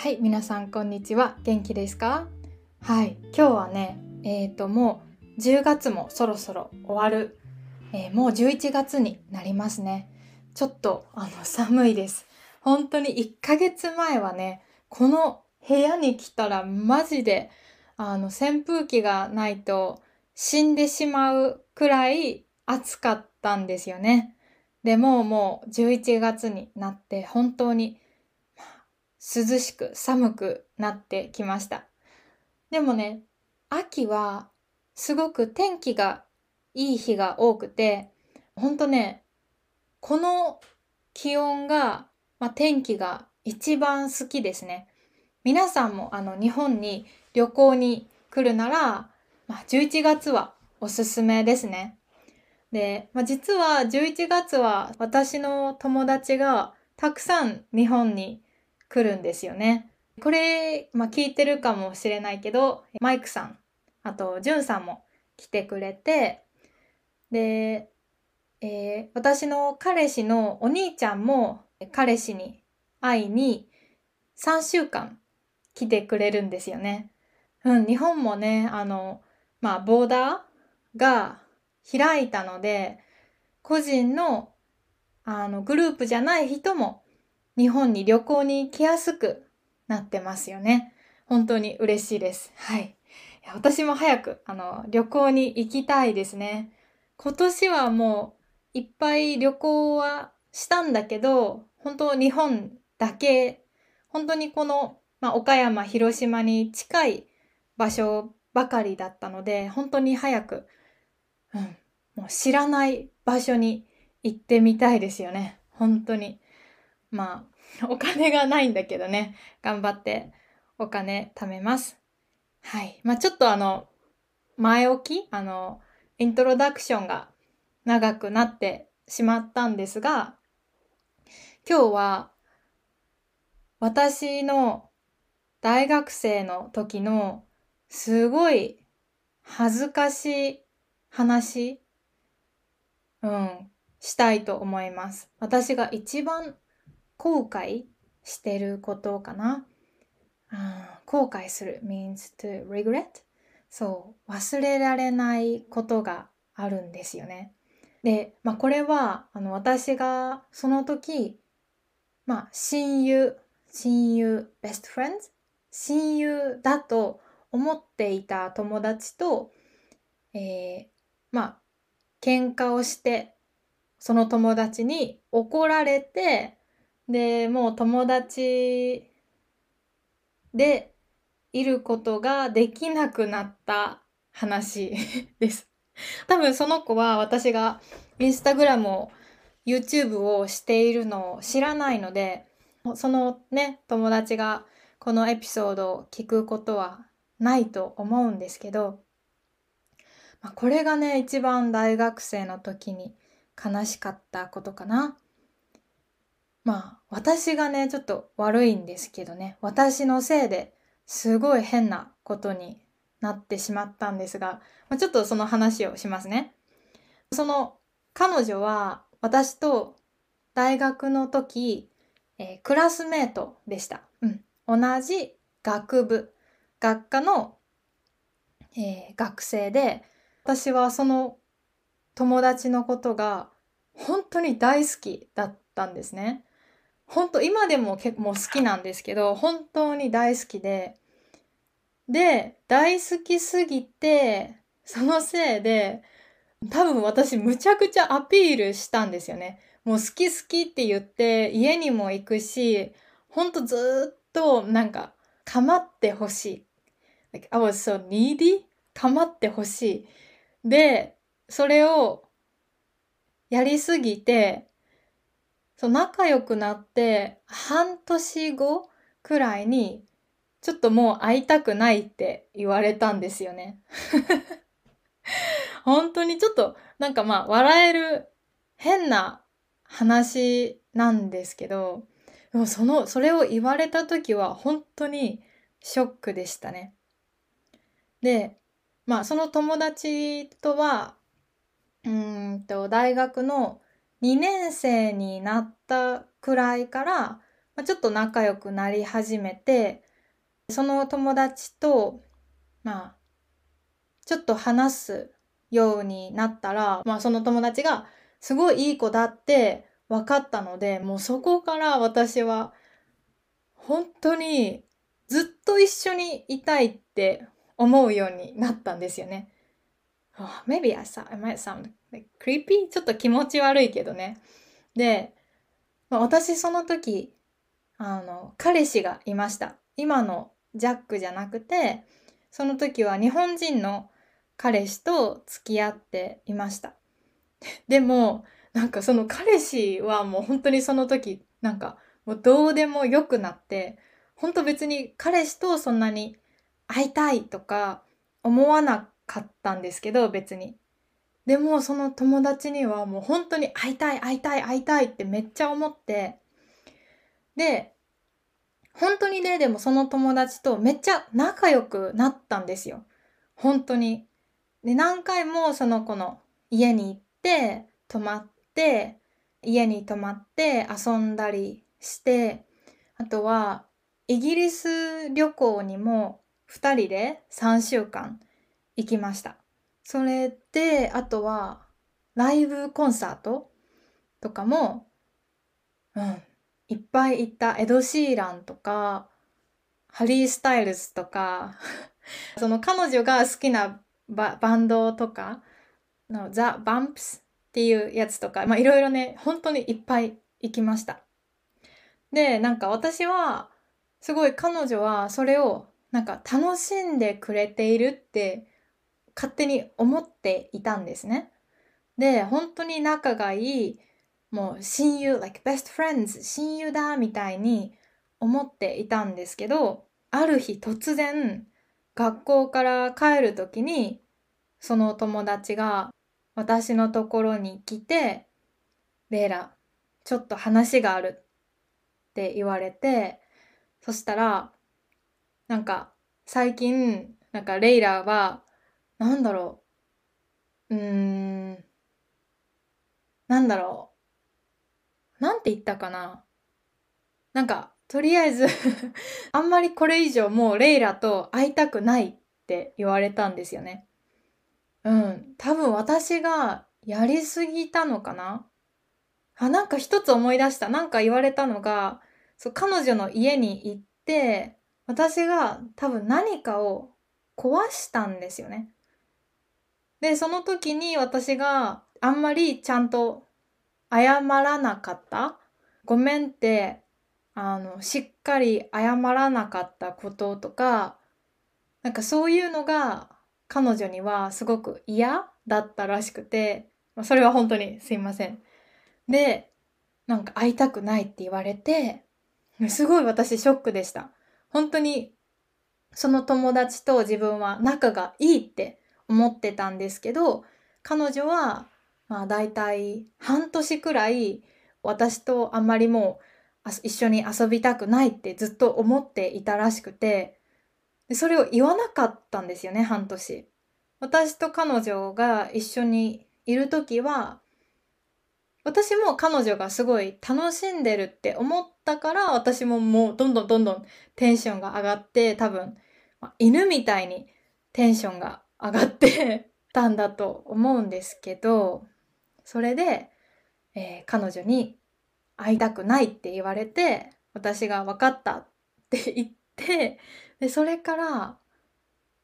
はい、皆さんこんにちは。元気ですか？はい、今日はね、えっ、ともう10月もそろそろ終わる。えーもう11月になりますね。ちょっとあの寒いです。本当に1ヶ月前はね、この部屋に来たらマジであの扇風機がないと死んでしまうくらい暑かったんですよね。でももう11月になって本当に涼しく寒くなってきました。でもね、秋はすごく天気がいい日が多くて、ほんとね、この気温が、まあ、天気が一番好きですね。皆さんもあの日本に旅行に来るなら、まあ、11月はおすすめですね。で、まあ、実は11月は私の友達がたくさん日本に来るんですよね。これ、まあ、聞いてるかもしれないけど、マイクさん、あと、ジュンさんも来てくれて、で、えー私の彼氏のお兄ちゃんも彼氏に会いに3週間来てくれるんですよね。うん、日本もね、あの、まあ、ボーダーが開いたので、個人の、あの、グループじゃない人も日本に旅行に来やすくなってますよね。本当に嬉しいです。はい。いや私も早く、あの、旅行に行きたいですね。今年はもういっぱい旅行はしたんだけど、本当日本だけ、本当にこの、まあ、岡山、広島に近い場所ばかりだったので、本当に早く、うん、もう知らない場所に行ってみたいですよね。本当に。まあ、お金がないんだけどね、頑張ってお金貯めます。はい。まあちょっとあの、前置きあの、イントロダクションが長くなってしまったんですが、今日は私の大学生の時のすごい恥ずかしい話、うん、したいと思います。私が一番後悔してることかな。後悔する means to regret そう忘れられないことがあるんですよね。で、まあ、これはあの私がその時、まあ、親友親友 best friends 親友だと思っていた友達と、えーまあ喧嘩をしてその友達に怒られてでもう友達でいることができなくなった話です。多分その子は私がインスタグラムを YouTube をしているのを知らないのでそのね友達がこのエピソードを聞くことはないと思うんですけど、まあ、これがね一番大学生の時に悲しかったことかな。まあ私がねちょっと悪いんですけどね私のせいですごい変なことになってしまったんですが、まあ、ちょっとその話をしますね。その彼女は私と大学の時、えークラスメートでした。うん、同じ学部、学科の、えー学生で、私はその友達のことが本当に大好きだったんですね。本当今でも結構好きなんですけど本当に大好きでで大好きすぎてそのせいで多分私むちゃくちゃアピールしたんですよね。もう好き好きって言って家にも行くし本当ずっとなんか構ってほしい。Like, I was so needy? 構ってほしい。でそれをやりすぎてそう仲良くなって半年後くらいにちょっともう会いたくないって言われたんですよね。本当にちょっとなんかまあ笑える変な話なんですけどでもそのそれを言われた時は本当にショックでしたね。でまあその友達とはうんと大学の2年生になったくらいから、まあ、ちょっと仲良くなり始めて、その友達と、まあ、ちょっと話すようになったら、まあその友達がすごいいい子だって分かったので、もうそこから私は本当にずっと一緒にいたいって思うようになったんですよね。Oh, maybe I, sound, I might sound like creepy? ちょっと気持ち悪いけどね。で、私その時、あの、彼氏がいました。今のジャックじゃなくて、その時は日本人の彼氏と付き合っていました。でも、なんかその彼氏はもう本当にその時、なんかもうどうでもよくなって、本当別に彼氏とそんなに会いたいとか思わなかったんですけど、別に。でもその友達にはもう本当に会いたい会いたい会いたいってめっちゃ思って、で、本当にね、でもその友達とめっちゃ仲良くなったんですよ。本当に。で、何回もその子の家に行って、泊まって、家に泊まって遊んだりして、あとは、イギリス旅行にも2人で3週間行きました。それで、あとは、ライブコンサートとかも、うん、いっぱい行ったエド・シーランとか、ハリー・スタイルズとか、その彼女が好きなバンドとか、のザ・バンプスっていうやつとか、まあいろいろね、本当にいっぱい行きました。で、なんか私は、すごい彼女はそれをなんか楽しんでくれているって勝手に思っていたんですね。で、本当に仲がいいもう親友、like best friends、親友だみたいに思っていたんですけど、ある日突然、学校から帰る時に、その友達が私のところに来て、レイラ、ちょっと話があるって言われて、そしたら、なんか、最近、なんかレイラは、なんだろう、うーん、なんだろう、なんて言ったかななんか、とりあえず あんまりこれ以上もうレイラと会いたくないって言われたんですよね。うん。多分私がやりすぎたのかなあ、なんか一つ思い出した。なんか言われたのが、そう、彼女の家に行って、私が多分何かを壊したんですよね。で、その時に私があんまりちゃんと謝らなかったごめんって、あの、しっかり謝らなかったこととか、なんかそういうのが彼女にはすごく嫌だったらしくて、それは本当にすいません。で、なんか会いたくないって言われて、すごい私ショックでした。本当にその友達と自分は仲がいいって思ってたんですけど、彼女はまあ大体半年くらい私とあんまりもう一緒に遊びたくないってずっと思っていたらしくて、それを言わなかったんですよね、半年。私と彼女が一緒にいる時は、私も彼女がすごい楽しんでるって思ったから私ももうどんどんどんどんテンションが上がって多分、犬みたいにテンションが上がってたんだと思うんですけどそれで、えー、彼女に会いたくないって言われて、私が分かったって言って、で、それから、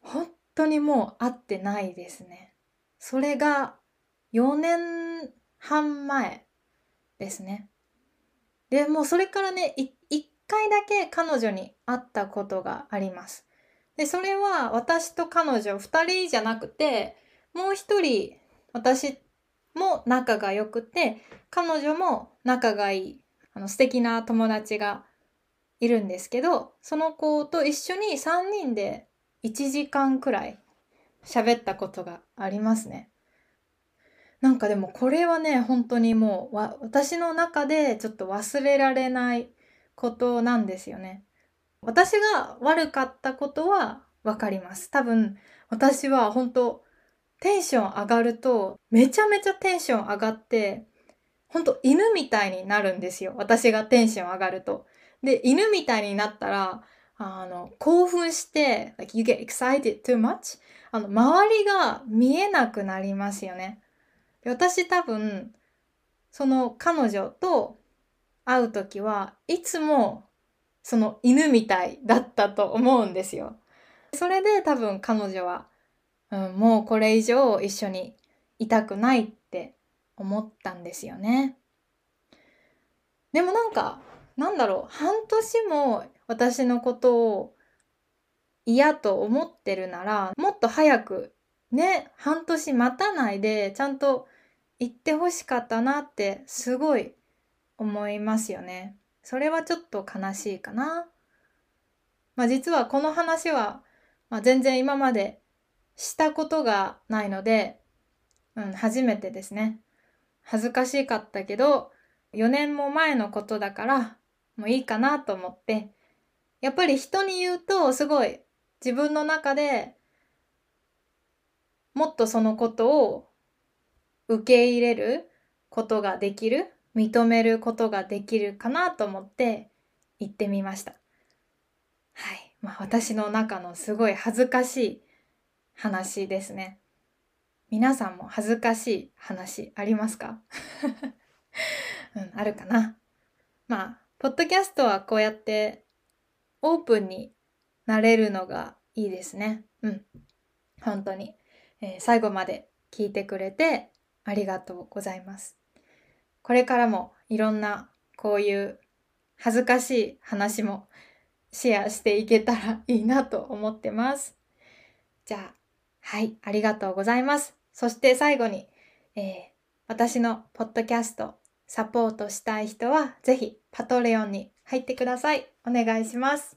本当にもう会ってないですね。それが4年半前ですね。で、もうそれからね、1回だけ彼女に会ったことがあります。で、それは私と彼女2人じゃなくて、もう1人私も仲が良くて、彼女も仲がいい、あの素敵な友達がいるんですけど、その子と一緒に3人で1時間くらい喋ったことがありますね。なんかでもこれはね、本当にもう私の中でちょっと忘れられないことなんですよね。私が悪かったことはわかります。多分私は本当テンション上がると、めちゃめちゃテンション上がって、ほんと犬みたいになるんですよ。私がテンション上がると。で、犬みたいになったら、あの、興奮して、like you get excited too much? あの、周りが見えなくなりますよね。私多分、その彼女と会う時はいつもその犬みたいだったと思うんですよ。それで多分彼女は、うん、もうこれ以上一緒にいたくないって思ったんですよね。でもなんか、なんだろう、半年も私のことを嫌と思ってるなら、もっと早くね、半年待たないでちゃんと言ってほしかったなってすごい思いますよね。それはちょっと悲しいかな。まあ実はこの話は、まあ、全然今までしたことがないので、うん、初めてですね。恥ずかしかったけど、4年も前のことだから、もういいかなと思って、やっぱり人に言うとすごい自分の中でもっとそのことを受け入れることができる認めることができるかなと思って言ってみました。はい。まあ私の中のすごい恥ずかしい話ですね。皆さんも恥ずかしい話ありますか？うん、あるかな？まあ、ポッドキャストはこうやってオープンになれるのがいいですね。うん。本当に。えー、最後まで聞いてくれてありがとうございます。これからもいろんなこういう恥ずかしい話もシェアしていけたらいいなと思ってます。じゃあ、はい、ありがとうございます。そして最後に、えー、私のポッドキャストサポートしたい人はぜひパトレオンに入ってください。お願いします。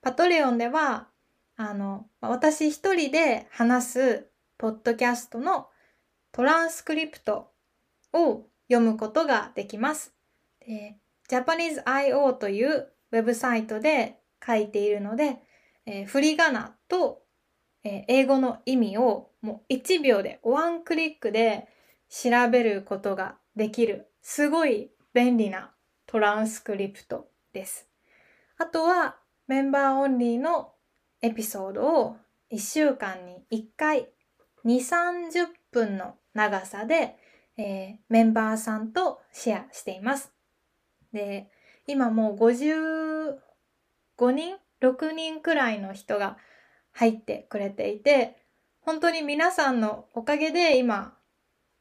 パトレオンでは、あの、私一人で話すポッドキャストのトランスクリプトを読むことができます。で Japanese.io というウェブサイトで書いているので、えー、振り仮名と、えー、英語の意味をもう1秒でワンクリックで調べることができるすごい便利なトランスクリプトです。あとはメンバーオンリーのエピソードを1週間に1回2、30分の長さで、えー、メンバーさんとシェアしています。で、今もう55人 ?6 人くらいの人が入ってくれていて、本当に皆さんのおかげで今、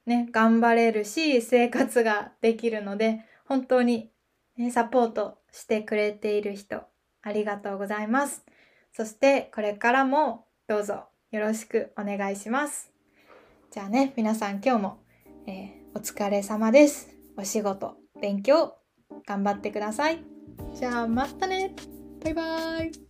ね、頑張れるし、生活ができるので、本当に、ね、サポートしてくれている人、ありがとうございます。そしてこれからもどうぞよろしくお願いします。じゃあね、皆さん今日も、えー、お疲れ様です。お仕事、勉強、頑張ってください。じゃあまたねバイバーイ